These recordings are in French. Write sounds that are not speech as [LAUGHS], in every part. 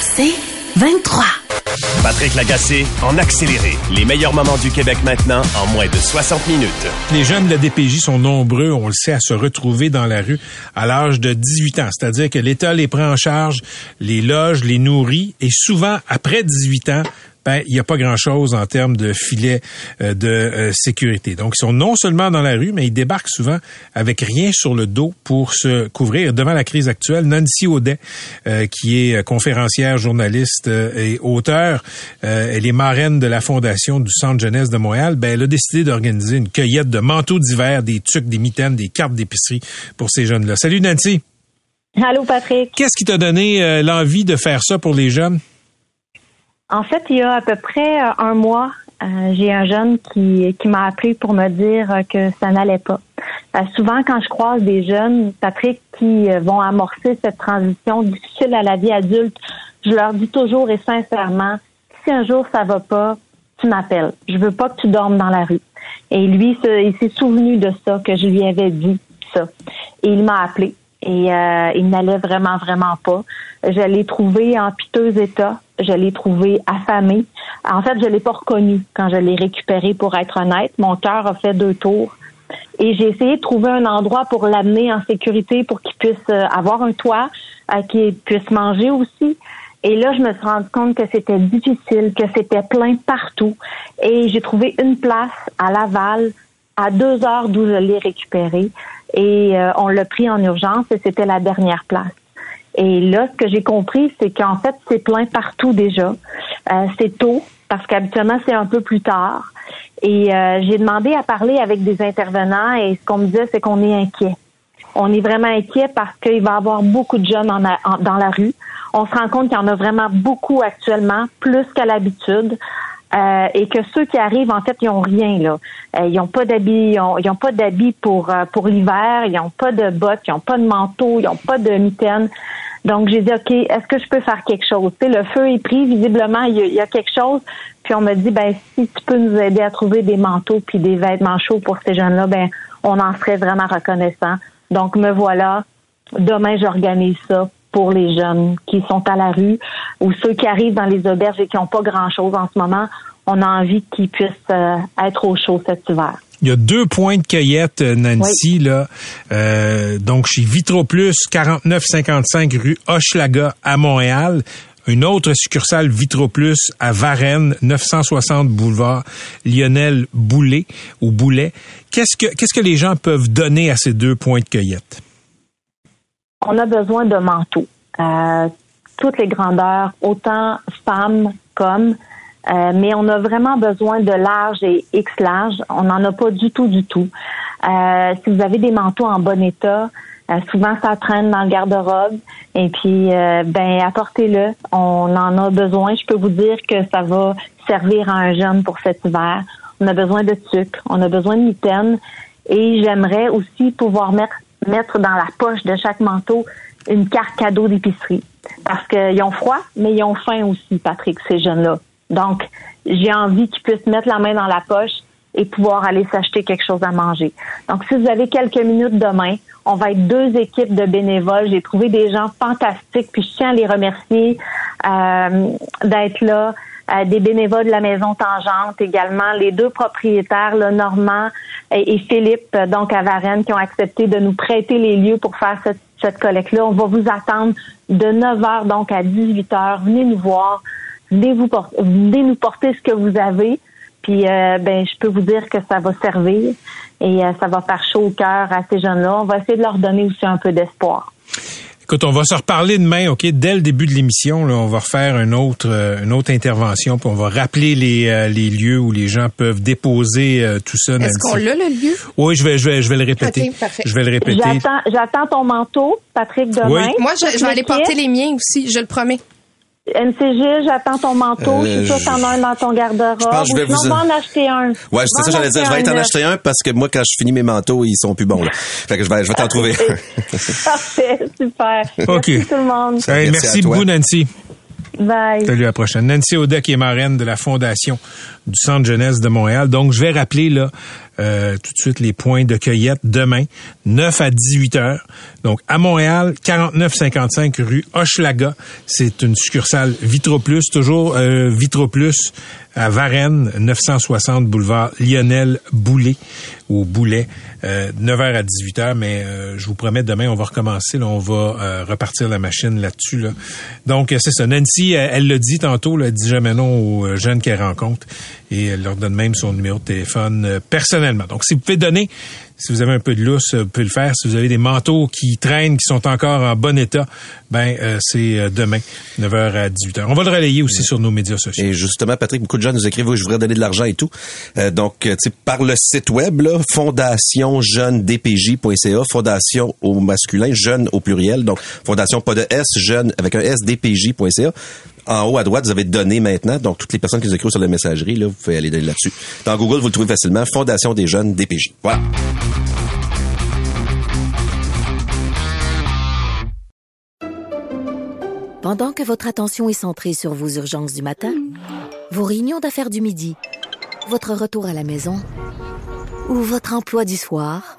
C'est 23. Patrick Lagacé en accéléré. Les meilleurs moments du Québec maintenant en moins de 60 minutes. Les jeunes de la DPJ sont nombreux, on le sait, à se retrouver dans la rue à l'âge de 18 ans. C'est-à-dire que l'État les prend en charge, les loge, les nourrit et souvent, après 18 ans, ben, il n'y a pas grand-chose en termes de filet euh, de euh, sécurité. Donc, ils sont non seulement dans la rue, mais ils débarquent souvent avec rien sur le dos pour se couvrir. Devant la crise actuelle, Nancy Audet, euh, qui est conférencière, journaliste et auteur, elle est marraine de la fondation du Centre jeunesse de Montréal, ben, elle a décidé d'organiser une cueillette de manteaux d'hiver, des tucs, des mitaines, des cartes d'épicerie pour ces jeunes-là. Salut Nancy! Allô Patrick! Qu'est-ce qui t'a donné l'envie de faire ça pour les jeunes? En fait, il y a à peu près euh, un mois, euh, j'ai un jeune qui, m'a appelé pour me dire euh, que ça n'allait pas. souvent, quand je croise des jeunes, Patrick, qui vont amorcer cette transition difficile à la vie adulte, je leur dis toujours et sincèrement, si un jour ça va pas, tu m'appelles. Je veux pas que tu dormes dans la rue. Et lui, il s'est souvenu de ça, que je lui avais dit ça. Et il m'a appelé. Et il n'allait vraiment, vraiment pas. Je l'ai trouvé en piteux état je l'ai trouvé affamé. En fait, je l'ai pas reconnu quand je l'ai récupéré, pour être honnête. Mon cœur a fait deux tours. Et j'ai essayé de trouver un endroit pour l'amener en sécurité pour qu'il puisse euh, avoir un toit, euh, qu'il puisse manger aussi. Et là, je me suis rendu compte que c'était difficile, que c'était plein partout. Et j'ai trouvé une place à Laval, à deux heures d'où je l'ai récupéré. Et euh, on l'a pris en urgence et c'était la dernière place. Et là, ce que j'ai compris, c'est qu'en fait, c'est plein partout déjà. Euh, c'est tôt, parce qu'habituellement, c'est un peu plus tard. Et euh, j'ai demandé à parler avec des intervenants et ce qu'on me disait, c'est qu'on est inquiet. On est vraiment inquiet parce qu'il va y avoir beaucoup de jeunes dans la rue. On se rend compte qu'il y en a vraiment beaucoup actuellement, plus qu'à l'habitude. Euh, et que ceux qui arrivent, en fait, ils ont rien là. ils n'ont pas d'habits, ils ont, pas d'habits pour pour l'hiver, ils n'ont pas de bottes, ils n'ont pas de manteau, ils n'ont pas de mitaines. Donc, j'ai dit, OK, est-ce que je peux faire quelque chose? Tu le feu est pris, visiblement, il y, a, quelque chose. Puis on me dit, ben, si tu peux nous aider à trouver des manteaux puis des vêtements chauds pour ces jeunes-là, ben, on en serait vraiment reconnaissant. Donc, me voilà. Demain, j'organise ça pour les jeunes qui sont à la rue ou ceux qui arrivent dans les auberges et qui n'ont pas grand-chose en ce moment. On a envie qu'ils puissent euh, être au chaud cet hiver. Il y a deux points de cueillette, euh, Nancy, là. Euh, donc, chez Vitroplus, 4955 rue Hochelaga à Montréal. Une autre succursale Vitroplus à Varennes, 960 boulevard Lionel Boulet ou Boulet. Qu'est-ce que, qu'est-ce que les gens peuvent donner à ces deux points de cueillette? On a besoin de manteaux. Euh, toutes les grandeurs, autant femmes comme euh, mais on a vraiment besoin de large et X large. On n'en a pas du tout, du tout. Euh, si vous avez des manteaux en bon état, euh, souvent ça traîne dans le garde-robe. Et puis, ben apportez-le. On en a besoin. Je peux vous dire que ça va servir à un jeune pour cet hiver. On a besoin de sucre. On a besoin de mitaines. Et j'aimerais aussi pouvoir mettre mettre dans la poche de chaque manteau une carte cadeau d'épicerie. Parce qu'ils ont froid, mais ils ont faim aussi, Patrick, ces jeunes-là. Donc, j'ai envie qu'ils puissent mettre la main dans la poche et pouvoir aller s'acheter quelque chose à manger. Donc, si vous avez quelques minutes demain, on va être deux équipes de bénévoles. J'ai trouvé des gens fantastiques, puis je tiens à les remercier euh, d'être là. Euh, des bénévoles de la maison Tangente également, les deux propriétaires, le Normand et, Philippe, donc à Varennes, qui ont accepté de nous prêter les lieux pour faire cette, cette collecte-là. On va vous attendre de 9 h donc à 18 h. Venez nous voir venez vous porter, venez nous porter ce que vous avez. Puis euh, ben je peux vous dire que ça va servir et euh, ça va faire chaud au cœur à ces jeunes-là. On va essayer de leur donner aussi un peu d'espoir. Écoute, on va se reparler demain, OK? Dès le début de l'émission, là, on va refaire une autre, euh, une autre intervention, puis on va rappeler les, euh, les lieux où les gens peuvent déposer euh, tout ça. Est-ce qu'on l'a, le lieu? Oui, je vais, je vais, je vais le répéter. Parfait. Je vais le répéter. J'attends, j'attends ton manteau, Patrick, demain. Oui. Moi, je, vais aller porter les miens aussi, je le promets. NCG, j'attends ton manteau. je suis sûre que t'en as un dans ton garde-robe. je pense que je vais Ou sinon, vous- en acheter un. Ouais, c'est ça, j'allais dire. Je vais t'en acheter un parce que moi, quand je finis mes manteaux, ils sont plus bons, là. Fait que je vais, je vais t'en trouver un. [LAUGHS] Parfait, super. OK. Merci tout le monde. Hey, Merci beaucoup, Nancy. Bye. Salut, à la prochaine. Nancy Audet, qui est marraine de la Fondation du Centre Jeunesse de Montréal. Donc, je vais rappeler là euh, tout de suite les points de cueillette demain, 9 à 18 heures. Donc, à Montréal, 4955 rue Hochelaga. C'est une succursale Vitroplus, toujours euh, Vitroplus à Varennes, 960 boulevard Lionel Boulet ou Boulet, euh, 9h à 18h, mais euh, je vous promets, demain, on va recommencer, là, on va euh, repartir la machine là-dessus. Là. Donc, c'est ça. Nancy, elle elle l'a dit tantôt, là, elle dit jamais non aux jeunes qu'elle rencontre et elle leur donne même son numéro de téléphone euh, personnellement. Donc, si vous pouvez donner, si vous avez un peu de lousse, euh, vous pouvez le faire. Si vous avez des manteaux qui traînent, qui sont encore en bon état, ben euh, c'est euh, demain, 9h à 18h. On va le relayer aussi sur nos médias sociaux. Et justement, Patrick, beaucoup de gens nous écrivent, je voudrais donner de l'argent et tout. Euh, donc, par le site web, là, fondation au masculin, jeune au pluriel, donc fondation pas de S, jeune avec un S, dpj.ca. En haut à droite, vous avez donné maintenant. Donc, toutes les personnes qui nous écrivent sur la messagerie, là, vous pouvez aller là-dessus. Dans Google, vous le trouvez facilement. Fondation des jeunes DPJ. Voilà. Pendant que votre attention est centrée sur vos urgences du matin, vos réunions d'affaires du midi, votre retour à la maison ou votre emploi du soir,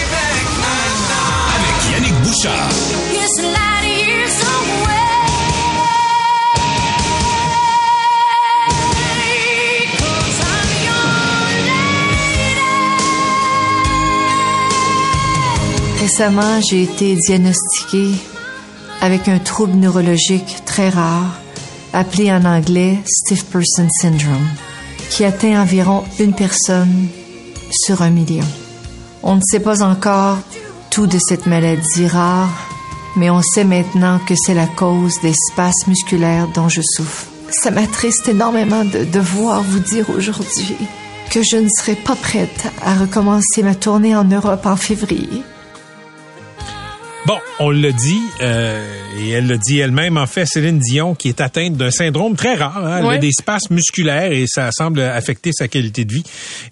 Récemment, j'ai été diagnostiquée avec un trouble neurologique très rare, appelé en anglais Stiff Person Syndrome, qui atteint environ une personne sur un million. On ne sait pas encore tout de cette maladie rare, mais on sait maintenant que c'est la cause des spasmes musculaires dont je souffre. Ça m'attriste énormément de devoir vous dire aujourd'hui que je ne serai pas prête à recommencer ma tournée en Europe en février. Bon, on l'a dit, euh, et elle l'a dit elle-même, en fait, Céline Dion, qui est atteinte d'un syndrome très rare. hein. Elle a des spasmes musculaires et ça semble affecter sa qualité de vie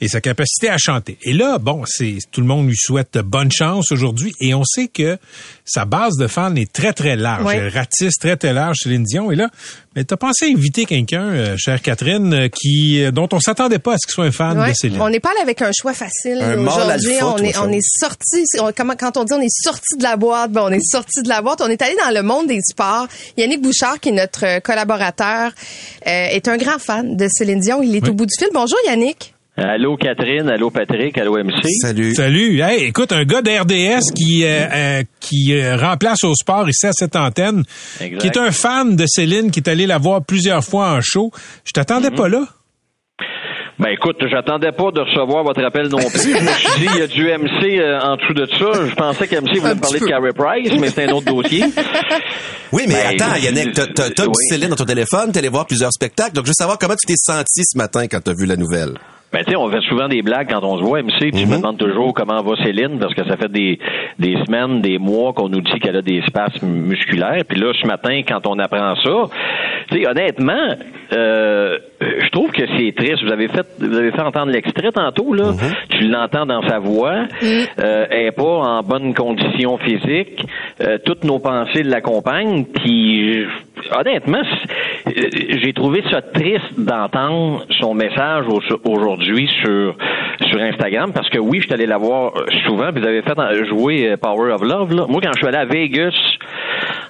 et sa capacité à chanter. Et là, bon, c'est tout le monde lui souhaite bonne chance aujourd'hui et on sait que sa base de fans est très, très large. Ouais. Elle ratisse très, très large, Céline Dion. Et là, mais t'as pensé inviter quelqu'un, euh, chère Catherine, euh, qui euh, dont on s'attendait pas à ce qu'il soit un fan Ouais. de Céline? On n'est pas allé avec un choix facile là, aujourd'hui. On est, on est sorti. on- comment, quand on dit on est sorti de la boîte, on est sorti de la boîte. On est allé dans le monde des sports. Yannick Bouchard, qui est notre euh, collaborateur, euh, est un grand fan de Céline Dion. Il est Oui. au bout du fil. Bonjour Yannick. Allô Catherine, allô Patrick, allô MC. Salut. Salut. Hey, écoute, un gars d'RDS qui euh, euh, qui euh, remplace au sport ici à cette antenne, Exact. qui est un fan de Céline, qui est allé la voir plusieurs fois en show. Je t'attendais pas là. Ben écoute, j'attendais pas de recevoir votre appel non plus. Je me suis dit, il y a du MC euh, en dessous de ça. Je pensais qu'MC voulait me parler de Carey Price, mais c'est un autre dossier. [LAUGHS] Oui, mais Ben, attends, je- Yannick, t'as, t'as, t'as oui. du Céline dans ton téléphone, t'es allé voir plusieurs spectacles, donc je veux savoir comment tu t'es senti ce matin quand t'as vu la nouvelle? Ben, tu sais, on fait souvent des blagues quand on se voit, MC, puis je me demande toujours comment va Céline, parce que ça fait des, des semaines, des mois qu'on nous dit qu'elle a des spasmes musculaires. Puis là, ce matin, quand on apprend ça, tu sais, honnêtement, euh, je trouve que c'est triste. Vous avez fait, vous avez fait entendre l'extrait tantôt, là. Tu l'entends dans sa voix. Euh, elle est pas en bonne condition physique. Euh, toutes nos pensées l'accompagnent. Puis, je- honnêtement, euh, j'ai trouvé ça triste d'entendre son message au- aujourd'hui sur sur Instagram parce que oui, je suis allé la voir souvent. Vous avez fait jouer euh, Power of Love. Là. Moi, quand je suis allé à Vegas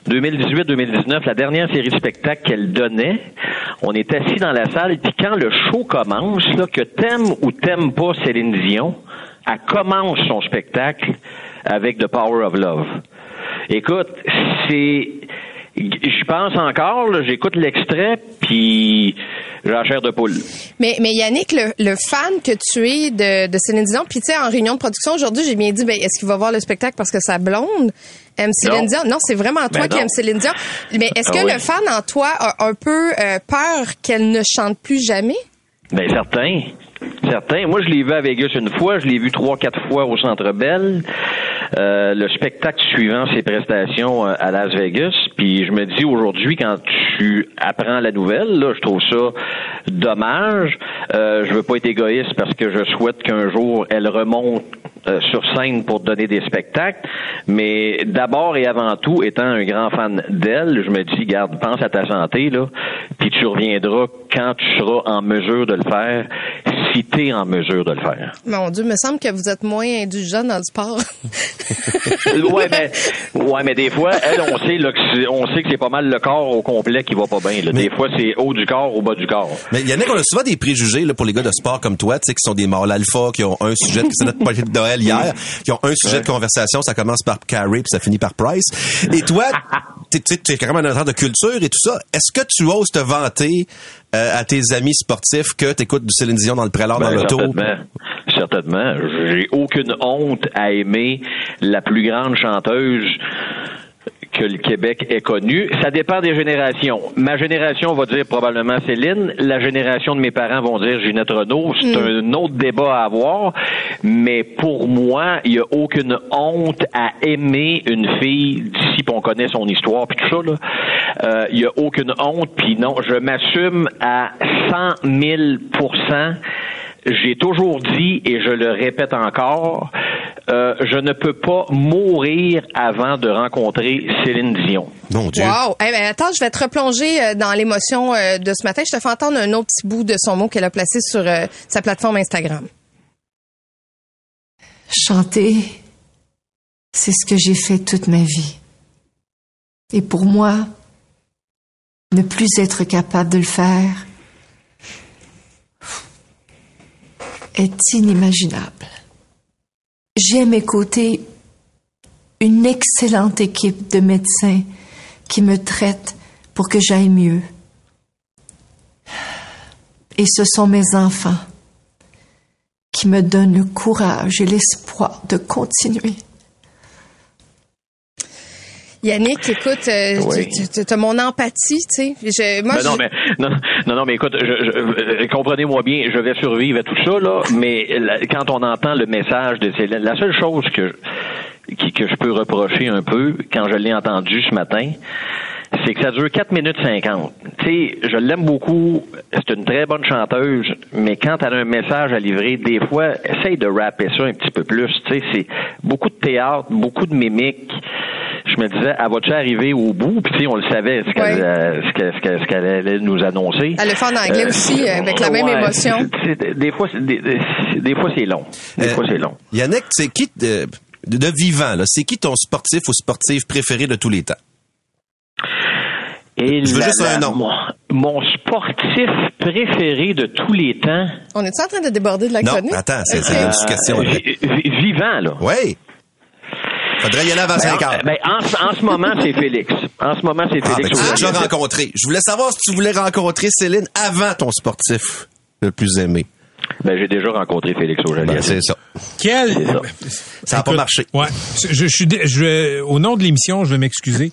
2018-2019, la dernière série de spectacles qu'elle donnait, on est assis dans la salle, puis quand le show commence, là, que t'aimes ou t'aimes pas Céline Dion, elle commence son spectacle avec The Power of Love. Écoute, c'est je pense encore, j'écoute l'extrait, puis j'ai la chair de poule. Mais, mais Yannick, le, le fan que tu es de, de Céline Dion, puis tu sais, en réunion de production aujourd'hui, j'ai bien dit, ben, est-ce qu'il va voir le spectacle parce que sa blonde aime Céline Non. Dion? Non, c'est vraiment toi Ben qui non. aimes Céline Dion. Mais est-ce Ah que oui. le fan en toi a un peu euh, peur qu'elle ne chante plus jamais? Ben certain. Certain. Moi, je l'ai vu à Vegas une fois, je l'ai vu trois, quatre fois au Centre Bell. Euh, le spectacle suivant ses prestations euh, à Las Vegas. Puis je me dis aujourd'hui, quand tu apprends la nouvelle, là, je trouve ça dommage. Euh, je veux pas être égoïste parce que je souhaite qu'un jour elle remonte euh, sur scène pour donner des spectacles. Mais d'abord et avant tout, étant un grand fan d'elle, je me dis, garde, pense à ta santé, là, puis tu reviendras quand tu seras en mesure de le faire, si tu es en mesure de le faire. Mon Dieu, me semble que vous êtes moins indulgent dans le sport. [LAUGHS] ouais, mais, ouais, mais des fois, elle, on sait, là, que c'est- on sait que c'est pas mal le corps au complet qui va pas bien. là. Des fois, c'est haut du corps ou bas du corps. Mais Yannick, on a souvent des préjugés là, pour les gars de sport comme toi, tu sais, qui sont des mâles alpha, qui ont un sujet, c'est notre projet de Noël hier, qui ont un sujet de conversation, ça commence par Carrie puis ça finit par Price. Et toi, [LAUGHS] tu es quand même un auteur de culture et tout ça. Est-ce que tu oses te vanter euh, à tes amis sportifs que tu écoutes du Céline Dion dans le prélat, dans Ben, l'auto? certainement. Certainement. J'ai aucune honte à aimer la plus grande chanteuse que le Québec ait connue. Ça dépend des générations. Ma génération va dire probablement Céline. La génération de mes parents vont dire Ginette Renault. C'est un autre débat à avoir. Mais pour moi, il n'y a aucune honte à aimer une fille d'ici, on connaît son histoire, puis tout ça. Euh, Il n'y a aucune honte. Puis non, je m'assume à 100 000 j'ai toujours dit, et je le répète encore, euh, je ne peux pas mourir avant de rencontrer Céline Dion. Mon Dieu. Wow! Eh ben, attends, je vais te replonger euh, dans l'émotion euh, de ce matin. Je te fais entendre un autre petit bout de son mot qu'elle a placé sur euh, sa plateforme Instagram. Chanter, c'est ce que j'ai fait toute ma vie. Et pour moi, ne plus être capable de le faire est inimaginable. J'ai à mes côtés une excellente équipe de médecins qui me traitent pour que j'aille mieux. Et ce sont mes enfants qui me donnent le courage et l'espoir de continuer. Yannick, écoute, euh, Oui. tu, tu as mon empathie, tu sais. Je- Moi, Ben non, mais non, non, non, mais écoute, je, je- euh, comprenez-moi bien, je vais survivre à tout ça là, mais la- quand on entend le message de Céline, la seule chose que qui, que je peux reprocher un peu quand je l'ai entendu ce matin, c'est que ça dure 4 minutes 50. Tu sais, je l'aime beaucoup, c'est une très bonne chanteuse, mais quand elle a un message à livrer, des fois, essaye de rapper ça un petit peu plus. Tu sais, c'est beaucoup de théâtre, beaucoup de mimique. Je me disais, elle va-tu arriver au bout? Puis tu sais, on le savait, ce qu'elle Ouais. euh, ce qu'elle- allait nous annoncer. Elle le fait en anglais aussi, euh, avec la même émotion. c'est- c'est- des fois, c'est- des, fois c'est long. Des Euh, fois, c'est long. Yannick, c'est qui de, de, de vivant, là? C'est qui ton sportif ou sportive préféré de tous les temps? Et Je veux la- juste un nom. Mon, mon sportif préféré de tous les temps. On est en train de déborder de la Non, chronique? attends, c'est une question. Euh, là. vivant, là. Oui. Faudrait y aller avant 5 heures. Ben, en, ce- en ce moment, c'est Félix. En ce moment, c'est Ah, Félix. ben, tu l'as rencontré. Je voulais savoir si tu voulais rencontrer Céline avant ton sportif le plus aimé. Ben, j'ai déjà rencontré Félix Ben, Auger-Aliassime. c'est ça. Quel... Ça. Ça n'a pas marché. Ouais. Je, je suis, je vais- au nom de l'émission, je vais m'excuser,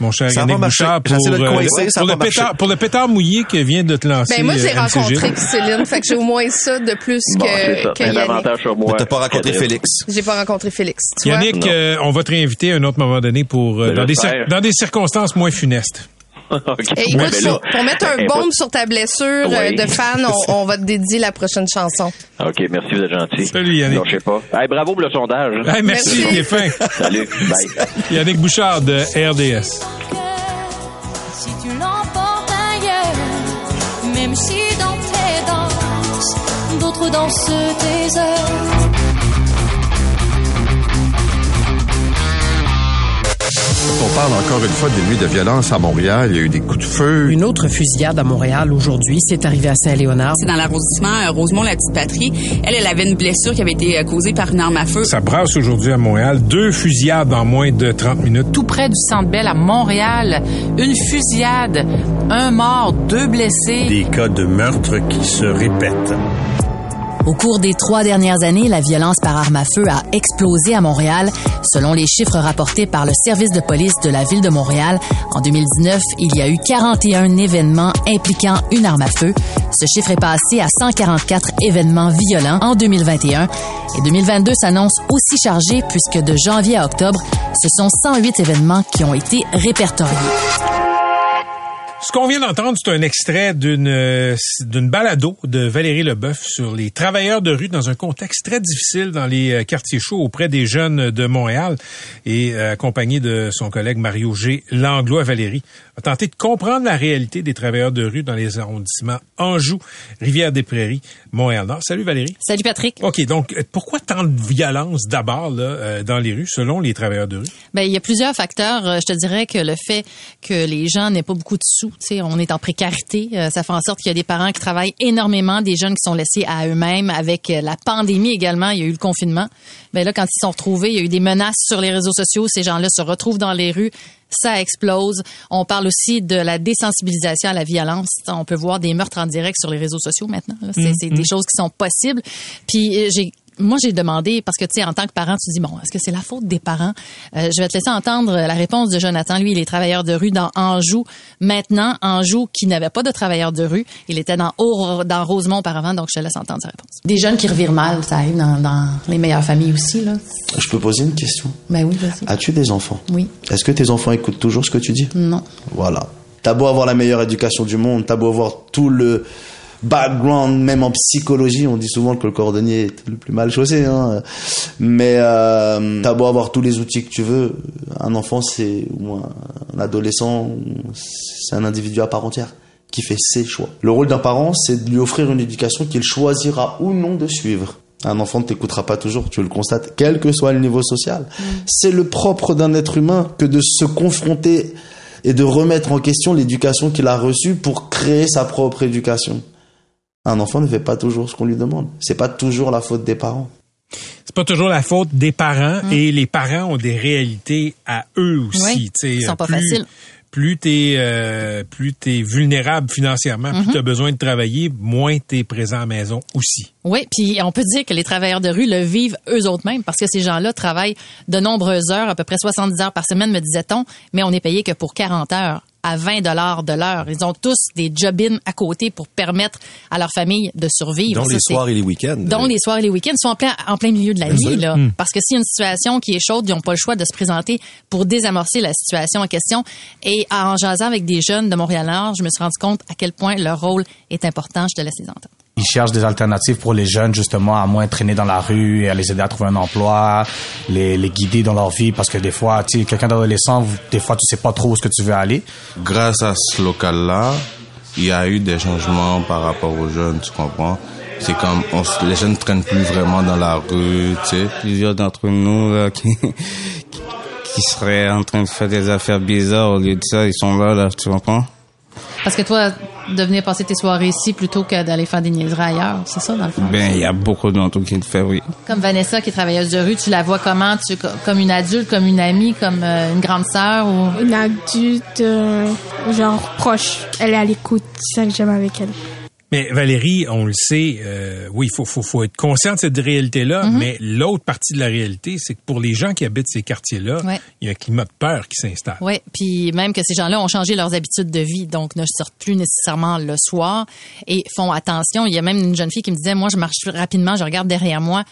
mon cher Ça Yannick pas marché. Bouchard, pour, le euh, coincer, ça a pour, pas le pétard, marché. pour le pétard mouillé que vient de te lancer. Ben moi, j'ai euh, rencontré Céline, fait que j'ai au moins ça de plus Bon, que, ça. que Un Yannick. avantage sur moi. T'as pas rencontré. Félix. J'ai pas rencontré Félix. Tu? Yannick, euh, on va te réinviter à un autre moment donné pour euh, Ben, dans, des dans des circonstances moins funestes. [LAUGHS] OK. Eh, Ben, écoute, là- pour, mettre un bombe sur ta blessure euh, Oui. de fan, on, [LAUGHS] on va te dédier la prochaine chanson. OK, merci, vous êtes gentil. Salut, Yannick. Non, je sais pas. Hey, bravo pour le sondage. Hey, merci, Merci. il est fin. Salut. Bye. [LAUGHS] Yannick Bouchard de RDS. Si tu l'emportes ailleurs, même si dans tes danses, d'autres dansent tes heures. On parle encore une fois des nuits de violence à Montréal. Il y a eu des coups de feu. Une autre fusillade à Montréal aujourd'hui. C'est arrivé à Saint-Léonard. C'est dans l'arrondissement euh, Rosemont-la-Petite-Patrie. Elle, elle avait une blessure qui avait été euh, causée par une arme à feu. Ça brasse aujourd'hui à Montréal. Deux fusillades en moins de 30 minutes. Tout près du Centre Bell à Montréal. Une fusillade. Un mort, deux blessés. Des cas de meurtre qui se répètent. Au cours des trois dernières années, la violence par arme à feu a explosé à Montréal. Selon les chiffres rapportés par le service de police de la ville de Montréal, en 2019, il y a eu 41 événements impliquant une arme à feu. Ce chiffre est passé à 144 événements violents en 2021 et 2022 s'annonce aussi chargé puisque de janvier à octobre, ce sont 108 événements qui ont été répertoriés. Ce qu'on vient d'entendre, c'est un extrait d'une euh, d'une balado de Valérie Leboeuf sur les travailleurs de rue dans un contexte très difficile dans les euh, quartiers chauds auprès des jeunes de Montréal et euh, accompagnée de son collègue Mario G. Langlois Valérie a tenté de comprendre la réalité des travailleurs de rue dans les arrondissements Anjou, Rivière-des-Prairies, Montréal-Nord. Salut Valérie. Salut Patrick. OK, donc pourquoi tant de violence d'abord là dans les rues selon les travailleurs de rue? Ben il y a plusieurs facteurs, je te dirais que le fait que les gens n'aient pas beaucoup de sous on est en précarité. Euh, ça fait en sorte qu'il y a des parents qui travaillent énormément, des jeunes qui sont laissés à eux-mêmes. Avec euh, la pandémie également, il y a eu le confinement. Mais là, quand ils sont retrouvés, il y a eu des menaces sur les réseaux sociaux. Ces gens-là se retrouvent dans les rues. Ça explose. On parle aussi de la désensibilisation à la violence. On peut voir des meurtres en direct sur les réseaux sociaux maintenant. C'est mm-hmm. des choses qui sont possibles. Puis euh, j'ai moi, j'ai demandé, parce que, tu sais, en tant que parent, tu dis, bon, est-ce que c'est la faute des parents? Euh, je vais te laisser entendre la réponse de Jonathan. Lui, il est travailleur de rue dans Anjou. Maintenant, Anjou, qui n'avait pas de travailleur de rue, il était dans, dans Rosemont auparavant, donc je te laisse entendre sa réponse. Des jeunes qui revirent mal, ça arrive dans, dans les meilleures familles aussi, là. Je peux poser une question? Ben oui, vas-y. As-tu des enfants? Oui. Est-ce que tes enfants écoutent toujours ce que tu dis? Non. Voilà. T'as beau avoir la meilleure éducation du monde, t'as beau avoir tout le background, même en psychologie, on dit souvent que le cordonnier est le plus mal chaussé. Hein. Mais euh, t'as beau avoir tous les outils que tu veux, un enfant c'est ou un adolescent, c'est un individu à part entière qui fait ses choix. Le rôle d'un parent, c'est de lui offrir une éducation qu'il choisira ou non de suivre. Un enfant ne t'écoutera pas toujours, tu le constates, quel que soit le niveau social. Mm. C'est le propre d'un être humain que de se confronter et de remettre en question l'éducation qu'il a reçue pour créer sa propre éducation. Un enfant ne fait pas toujours ce qu'on lui demande. C'est pas toujours la faute des parents. C'est pas toujours la faute des parents mmh. et les parents ont des réalités à eux aussi. Oui, sont pas faciles plus t'es euh, plus t'es vulnérable financièrement, plus mhm. tu as besoin de travailler, moins t'es présent à la maison aussi. Oui, puis on peut dire que les travailleurs de rue le vivent eux autres mêmes parce que ces gens-là travaillent de nombreuses heures, à peu près 70 heures par semaine, me disait-on, mais on est payé que pour 40 heures à 20 dollars de l'heure. Ils ont tous des job-in à côté pour permettre à leur famille de survivre. Dans les soirs et les week-ends. Dans les soirs et les week-ends. Ils sont en plein, en plein milieu de la vie, là. Hmm. Parce que s'il y a une situation qui est chaude, ils n'ont pas le choix de se présenter pour désamorcer la situation en question. Et en jasant avec des jeunes de Montréal-Nord, je me suis rendu compte à quel point leur rôle est important. Je te laisse les entendre ils cherchent des alternatives pour les jeunes justement à moins traîner dans la rue et à les aider à trouver un emploi, les, les guider dans leur vie parce que des fois, tu sais, quelqu'un d'adolescent, des fois tu sais pas trop où ce que tu veux aller. Grâce à ce local-là, il y a eu des changements par rapport aux jeunes, tu comprends? C'est comme on, les jeunes traînent plus vraiment dans la rue, tu sais. Plusieurs d'entre nous là [LAUGHS] qui qui seraient en train de faire des affaires bizarres au lieu de ça, ils sont là là, tu comprends? Parce que toi, de venir passer tes soirées ici plutôt que d'aller faire des niaiseries ailleurs, c'est ça dans le fond? Ben, il y a beaucoup d'entre qui le font, oui. Comme Vanessa, qui est travailleuse de rue, tu la vois comment? Tu, comme une adulte, comme une amie, comme euh, une grande sœur ou? Une adulte, euh, genre proche. Elle est à l'écoute, c'est ça que j'aime avec elle. Mais Valérie, on le sait, euh, oui, il faut, faut, faut, être conscient de cette réalité-là, mm-hmm. mais l'autre partie de la réalité, c'est que pour les gens qui habitent ces quartiers-là, il y a un climat de peur qui s'installe. Oui, puis même que ces gens-là ont changé leurs habitudes de vie, donc ne sortent plus nécessairement le soir et font attention. Il y a même une jeune fille qui me disait, moi, je marche rapidement, je regarde derrière moi,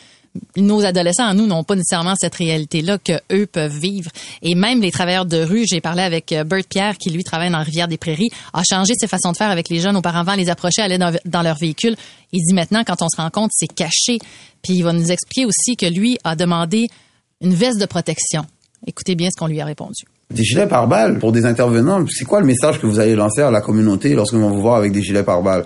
nos adolescents, nous, n'ont pas nécessairement cette réalité-là que eux peuvent vivre. Et même les travailleurs de rue, j'ai parlé avec euh, Bert Pierre, qui lui travaille dans Rivière des Prairies, a changé ses façons de faire avec les jeunes. Auparavant, les approcher, aller dans, leur véhicule. Il dit maintenant, quand on se rencontre, c'est caché. Puis il va nous expliquer aussi que lui a demandé une veste de protection. Écoutez bien ce qu'on lui a répondu. Des gilets pare-balles pour des intervenants, c'est quoi le message que vous allez lancer à la communauté lorsqu'on va vous voir avec des gilets pare-balles?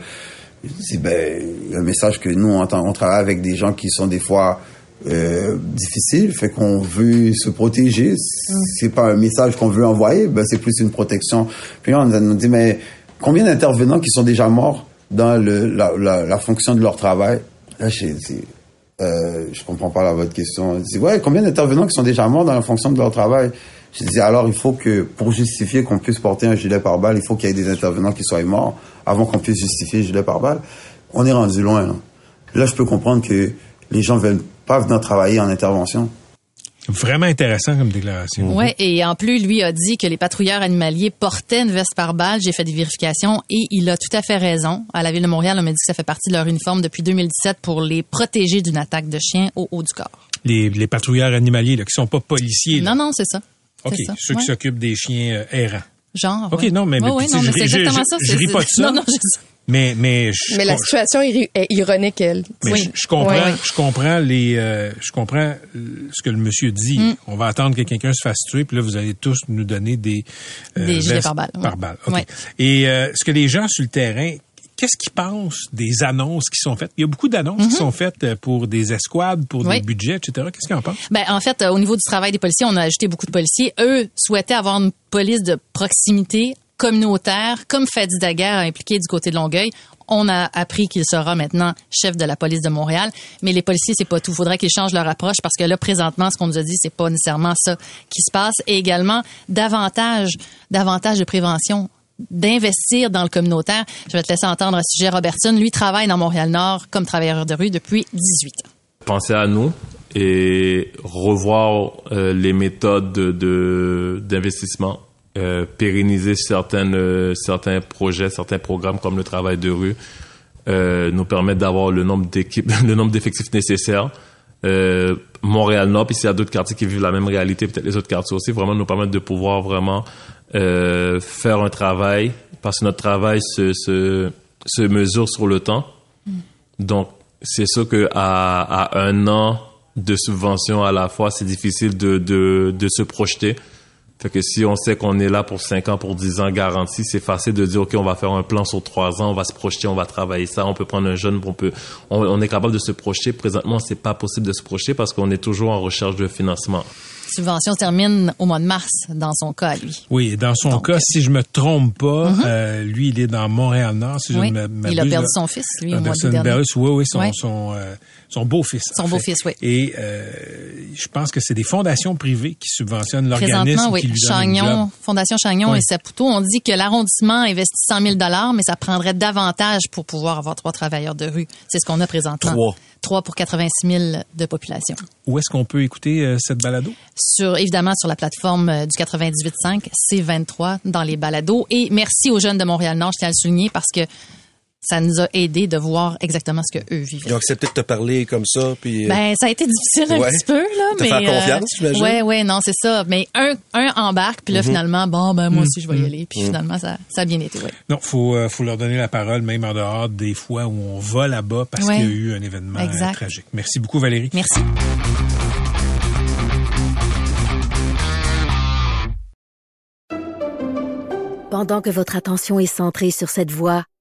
C'est ben, un message que nous, on, on travaille avec des gens qui sont des fois euh, difficile, fait qu'on veut se protéger. C'est pas un message qu'on veut envoyer, ben c'est plus une protection. Puis là, on nous dit mais combien d'intervenants qui sont déjà morts dans le, la, la, la fonction de leur travail? Là, je euh, je comprends pas la votre question. Dis ouais, combien d'intervenants qui sont déjà morts dans la fonction de leur travail? Je dis alors il faut que pour justifier qu'on puisse porter un gilet pare-balles, il faut qu'il y ait des intervenants qui soient morts avant qu'on puisse justifier le gilet pare-balles. On est rendu loin là. Là, je peux comprendre que les gens veulent pas venir travailler en intervention. Vraiment intéressant comme déclaration. Ouais, et en plus, lui a dit que les patrouilleurs animaliers portaient une veste par balle. J'ai fait des vérifications et il a tout à fait raison. À la ville de Montréal, on m'a dit que ça fait partie de leur uniforme depuis 2017 pour les protéger d'une attaque de chien au haut du corps. Les, les patrouilleurs animaliers là, qui sont pas policiers. là. Non, non, c'est ça. OK, ça. ceux qui Ouais. s'occupent des chiens euh, errants. Genre. OK, ouais. non, mais, mais, Ouais, non, je, mais c'est exactement ça. je ris pas de ça. Non, non, je. Mais, mais, je, Mais la situation est, est ironique, elle. mais Oui. je, je comprends, Ouais. je comprends les, euh, je comprends ce que le monsieur dit. Mm. On va attendre que quelqu'un se fasse tuer, puis là vous allez tous nous donner des euh, Des gilets pare-balles, ouais. Par balle. OK. Ouais. Et euh, ce que les gens sur le terrain, qu'est-ce qu'ils pensent des annonces qui sont faites? Il y a beaucoup d'annonces qui sont faites euh, pour des escouades, pour. Oui. des budgets, etc. Qu'est-ce qu'ils en pensent? Ben, en fait, euh, au niveau du travail des policiers, on a ajouté beaucoup de policiers. Eux souhaitaient avoir une police de proximité communautaire, comme Fadi Daguerre a impliqué du côté de Longueuil. On a appris qu'il sera maintenant chef de la police de Montréal, mais les policiers c'est pas tout. Faudrait qu'ils changent leur approche parce que là présentement, ce qu'on nous a dit, c'est pas nécessairement ça qui se passe. Et également davantage, davantage de prévention d'investir dans le communautaire. Je vais te laisser entendre à ce sujet. Robertson, lui, travaille dans Montréal-Nord comme travailleur de rue depuis 18 ans. penser à nous et revoir euh, les méthodes de- de d'investissement, euh, pérenniser euh, certains projets, certains programmes comme le travail de rue, nous permettre d'avoir le nombre [LAUGHS] le nombre d'effectifs nécessaires. Euh, Montréal Nord, puis s'il y a d'autres quartiers qui vivent la même réalité, peut-être les autres quartiers aussi, vraiment nous permettre de pouvoir vraiment euh, faire un travail, parce que notre travail se, se, se mesure sur le temps. Donc, c'est sûr que à, un an de subvention à la fois, c'est difficile de, de, de se projeter. Fait que si on sait qu'on est là pour 5 ans, pour 10 ans garanti, c'est facile de dire, OK, on va faire un plan sur 3 ans, on va se projeter, on va travailler ça, on peut prendre un jeune, on peut, on est capable de se projeter. Présentement, c'est pas possible de se projeter parce qu'on est toujours en recherche de financement. Subvention se termine au mois de mars dans son cas à lui. Oui, et dans son cas, si je me trompe pas, Mhm. euh, lui, il est dans Montréal-Nord, si je ne. Il a perdu là. son fils, lui, au mois Anderson d'août dernier. Barris, oui, oui, son, euh, son beau-fils. Son en fait. beau-fils, oui. Et euh, je pense que c'est des fondations privées qui subventionnent l'organisme Présentement, oui. qui lui donne une Chagnon. Fondation Chagnon Oui. et Saputo, on dit que l'arrondissement investit 100 000 mais ça prendrait davantage pour pouvoir avoir trois travailleurs de rue. C'est ce qu'on a présentement. Trois. Trois pour 86 000 de population. Où est-ce qu'on peut écouter euh, cette balado? Sur, évidemment, sur la plateforme euh, du 98.5, C23, dans les balados. Et merci aux jeunes de Montréal-Nord, je tiens à le souligner, parce que ça nous a aidé de voir exactement ce que eux vivaient. Ils ont accepté de te parler comme ça, puis... euh, Ben, ça a été difficile un Ouais. petit peu, là, Te mais. faire confiance, j'imagine. Ouais, ouais, non, c'est ça. Mais un, un embarque, puis là, Mhm. finalement, bon, ben, moi aussi, je vais y aller. Puis Mhm. finalement, ça, ça a bien été, ouais. Non, faut euh, faut leur donner la parole, même en dehors des fois où on va là-bas parce Ouais. qu'il y a eu un événement euh, Exact. tragique. Merci beaucoup, Valérie. Merci. Pendant que votre attention est centrée sur cette voix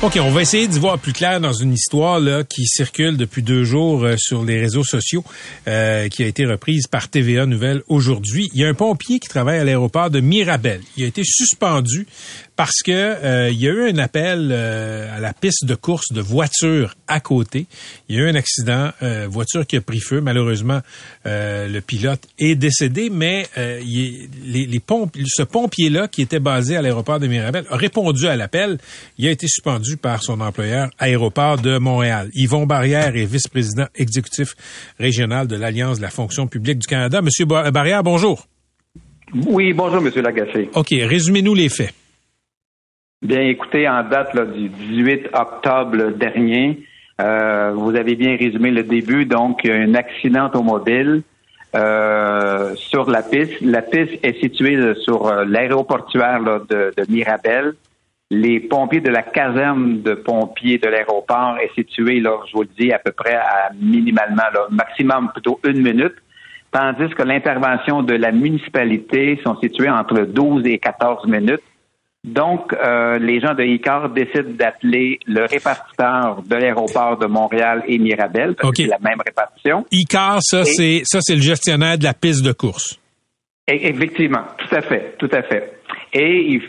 OK, on va essayer d'y voir plus clair dans une histoire là, qui circule depuis deux jours euh, sur les réseaux sociaux, euh, qui a été reprise par TVA Nouvelle aujourd'hui. Il y a un pompier qui travaille à l'aéroport de Mirabel. Il a été suspendu parce que euh, il y a eu un appel euh, à la piste de course de voiture à côté. Il y a eu un accident, euh, voiture qui a pris feu. Malheureusement, euh, le pilote est décédé, mais euh, il est- les, les pomp- ce pompier-là qui était basé à l'aéroport de Mirabel a répondu à l'appel. Il a été suspendu par son employeur Aéroport de Montréal. Yvon Barrière est vice-président exécutif régional de l'Alliance de la fonction publique du Canada. Monsieur Ba- Barrière, bonjour. Oui, bonjour, Monsieur Lagacé. OK, résumez-nous les faits. Bien, écoutez, en date là, du 18 octobre dernier, Euh, vous avez bien résumé le début, donc un accident automobile euh, sur la piste. La piste est située sur euh, l'aéroportuaire de, de Mirabel. Les pompiers de la caserne de pompiers de l'aéroport est située, là, je vous le dis, à peu près à minimalement, là, maximum plutôt une minute, tandis que l'intervention de la municipalité sont situées entre 12 et 14 minutes. Donc, euh, les gens de ICAR décident d'appeler le répartiteur de l'aéroport de Montréal et Mirabel, parce que c'est la même répartition. ICAR, ça, c'est ça, c'est le gestionnaire de la piste de course. Et- Effectivement, tout à fait, tout à fait. Et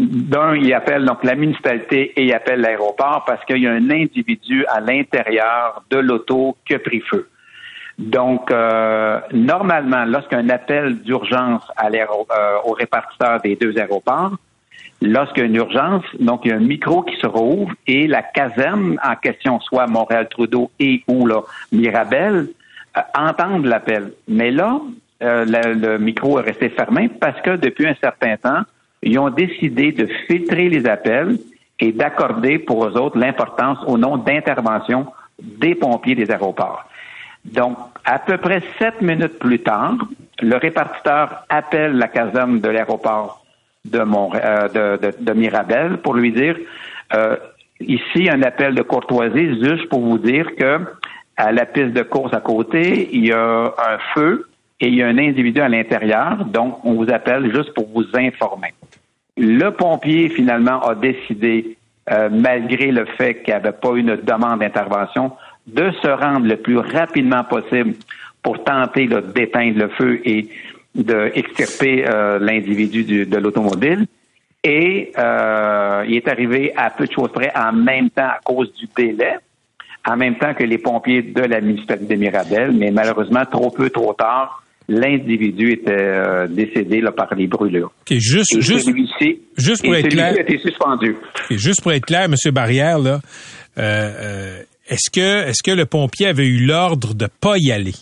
d'un, il appelle donc la municipalité et il appelle l'aéroport parce qu'il y a un individu à l'intérieur de l'auto qui a pris feu. Donc, euh, normalement, lorsqu'un appel d'urgence à euh, au répartiteur des deux aéroports, lorsqu'il y a une urgence, donc il y a un micro qui se rouvre et la caserne en question, soit Montréal-Trudeau et ou là, Mirabel, euh, entendent l'appel. Mais là, euh, le, le micro est resté fermé parce que depuis un certain temps, ils ont décidé de filtrer les appels et d'accorder pour eux autres l'importance au nom d'intervention des pompiers des aéroports. Donc, à peu près sept minutes plus tard, le répartiteur appelle la caserne de l'aéroport de, Montré- euh, de, de- Mirabel pour lui dire euh, ici un appel de courtoisie juste pour vous dire que à la piste de course à côté, il y a un feu et il y a un individu à l'intérieur, donc on vous appelle juste pour vous informer. Le pompier, finalement, a décidé, euh, malgré le fait qu'il n'y avait pas eu une demande d'intervention, de se rendre le plus rapidement possible pour tenter d'éteindre le feu et d'extirper euh, l'individu du- de l'automobile. Et euh, il est arrivé à peu de choses près en même temps à cause du délai, en même temps que les pompiers de la municipalité de Mirabel, mais malheureusement, trop peu, trop tard, l'individu était euh, décédé là, par les brûlures. Juste, Et juste, celui-ci, juste pour et être clair. a été suspendu. Juste pour être clair, M. Barrière, là, euh, euh, est-ce que, est-ce que le pompier avait eu l'ordre de pas y aller?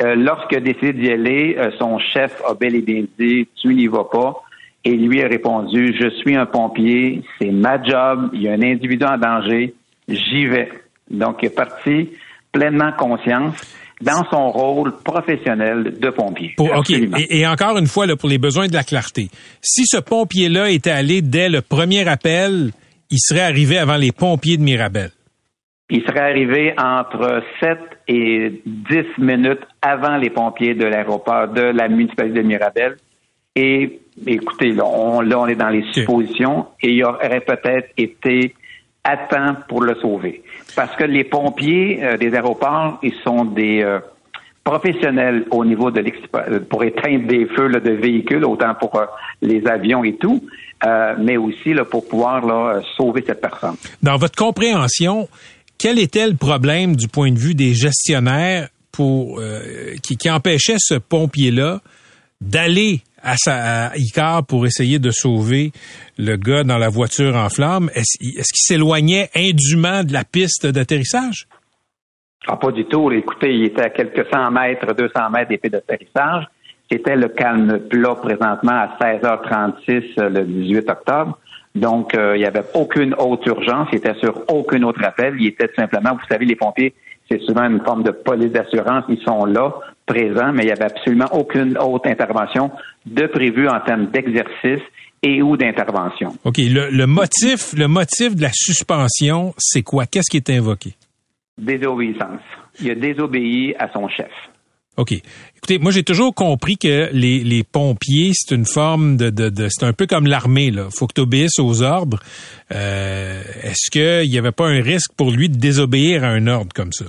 Euh, Lorsqu'il a décidé d'y aller, euh, son chef a bel et bien dit Tu n'y vas pas. Et lui a répondu Je suis un pompier, c'est ma job, il y a un individu en danger, j'y vais. Donc, il est parti pleinement conscience dans son rôle professionnel de pompier. Pour, OK. Absolument. Et, et encore une fois, là, pour les besoins de la clarté, si ce pompier-là était allé dès le premier appel, il serait arrivé avant les pompiers de Mirabel. Il serait arrivé entre 7 et 10 minutes avant les pompiers de l'aéroport de la municipalité de Mirabel. Et écoutez, là, on, là, on est dans les suppositions et il aurait peut-être été à temps pour le sauver. Parce que les pompiers euh, des aéroports, ils sont des euh, professionnels au niveau de euh, pour éteindre des feux là, de véhicules, autant pour euh, les avions et tout, mais aussi là, pour pouvoir là, sauver cette personne. Dans votre compréhension, quel était le problème du point de vue des gestionnaires pour euh, qui, empêchait ce pompier-là d'aller à, Icar pour essayer de sauver le gars dans la voiture en flammes? Est-ce qu'il s'éloignait indûment de la piste d'atterrissage? Ah, pas du tout. Écoutez, il était à quelques cent mètres, 200 mètres des pistes d'atterrissage. C'était le calme plat présentement à 16h36 euh, le 18 octobre. Donc, euh, il n'y avait aucune autre urgence. Il était sur aucun autre appel. Il était simplement, vous savez, les pompiers, c'est souvent une forme de police d'assurance. Ils sont là, présents, mais il n'y avait absolument aucune autre intervention de prévue en termes d'exercice et ou d'intervention. OK. Le, le motif, le motif de la suspension, c'est quoi? Qu'est-ce qui est invoqué? Désobéissance. Il a désobéi à son chef. OK. Écoutez, moi j'ai toujours compris que les, les pompiers, c'est une forme de, de, de c'est un peu comme l'armée là. Faut que tu obéisses aux ordres. Euh, Est-ce qu'il n'y avait pas un risque pour lui de désobéir à un ordre comme ça?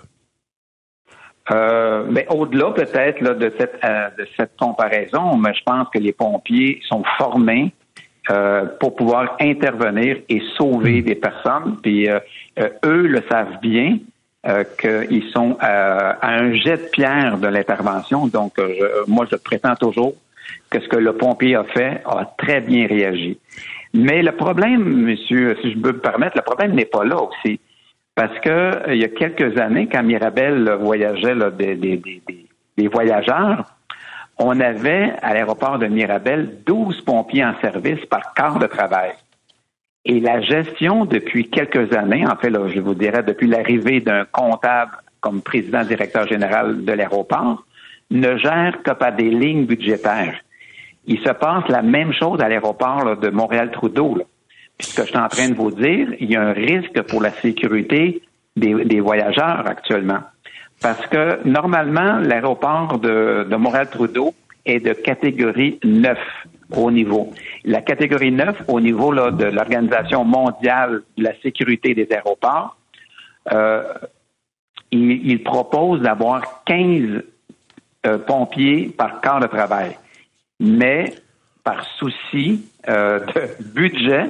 Euh, mais au-delà peut-être là, de cette euh, de cette comparaison, mais je pense que les pompiers sont formés euh, pour pouvoir intervenir et sauver des personnes. Puis euh, euh, eux le savent bien euh, qu'ils sont euh, à un jet de pierre de l'intervention. Donc euh, je- moi je prétends toujours que ce que le pompier a fait a très bien réagi. Mais le problème, monsieur, si je peux me permettre, le problème n'est pas là aussi. Parce que il y a quelques années, quand Mirabel voyageait là, des- des- des- des voyageurs, on avait à l'aéroport de Mirabel 12 pompiers en service par quart de travail. Et la gestion depuis quelques années, en fait, là, je vous dirais depuis l'arrivée d'un comptable comme président-directeur général de l'aéroport, ne gère que par des lignes budgétaires. Il se passe la même chose à l'aéroport de Montréal-Trudeau. Puis ce que je suis en train de vous dire, il y a un risque pour la sécurité des, des voyageurs actuellement. Parce que normalement, l'aéroport de, de Montréal-Trudeau est de catégorie 9 au niveau. La catégorie 9 au niveau là, de l'Organisation mondiale de la sécurité des aéroports, euh, il, il, propose d'avoir 15 euh, pompiers par quart de travail. Mais par souci euh, de budget,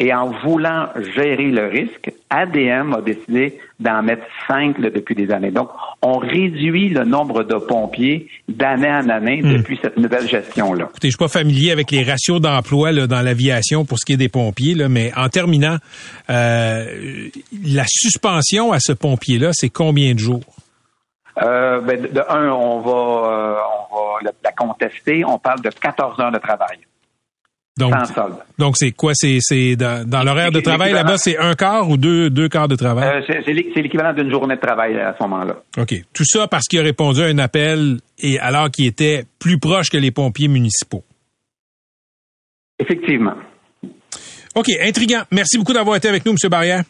et en voulant gérer le risque, ADM a décidé d'en mettre cinq depuis des années. Donc, on réduit le nombre de pompiers d'année en année hmm. depuis cette nouvelle gestion-là. Écoutez, je suis pas familier avec les ratios d'emploi dans l'aviation pour ce qui est des pompiers, là, mais en terminant, euh, la suspension à ce pompier-là, c'est combien de jours? Euh, ben, de, un, on va, euh, on va la contester. On parle de 14 heures de travail. Donc, donc c'est quoi? C'est, c'est dans, dans l'horaire de travail là-bas, c'est un quart ou deux, deux quarts de travail? Euh, c'est, c'est l'équivalent d'une journée de travail à ce moment-là. OK. Tout ça parce qu'il a répondu à un appel et alors qu'il était plus proche que les pompiers municipaux. Effectivement. OK, intriguant. Merci beaucoup d'avoir été avec nous, M. Barrière.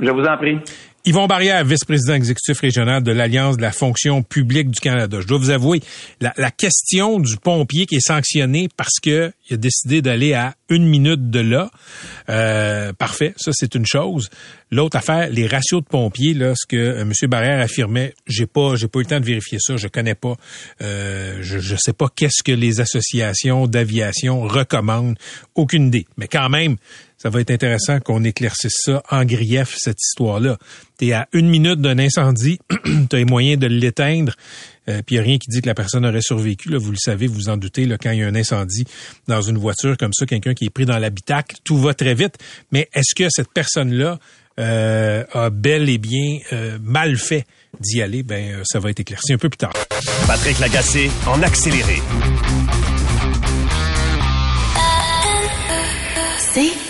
Je vous en prie. Yvon Barrière, vice-président exécutif régional de l'Alliance de la fonction publique du Canada. Je dois vous avouer, la, question du pompier qui est sanctionné parce que il a décidé d'aller à une minute de là, euh, parfait, ça c'est une chose. L'autre affaire, les ratios de pompiers, là, ce que euh, M. Barrière affirmait, j'ai pas, j'ai pas eu le temps de vérifier ça, je connais pas, euh, je, je sais pas qu'est-ce que les associations d'aviation recommandent, aucune idée. Mais quand même, ça va être intéressant qu'on éclaircisse ça en grief, cette histoire-là. Tu es à une minute d'un incendie, [CLEARS THROAT] tu as les moyens de l'éteindre, euh, puis il n'y a rien qui dit que la personne aurait survécu. Là, vous le savez, vous vous en doutez, là, quand il y a un incendie dans une voiture comme ça, quelqu'un qui est pris dans l'habitacle, tout va très vite. Mais est-ce que cette personne-là euh, a bel et bien euh, mal fait d'y aller? Ben, ça va être éclairci un peu plus tard. Patrick Lagacé en accéléré. C'est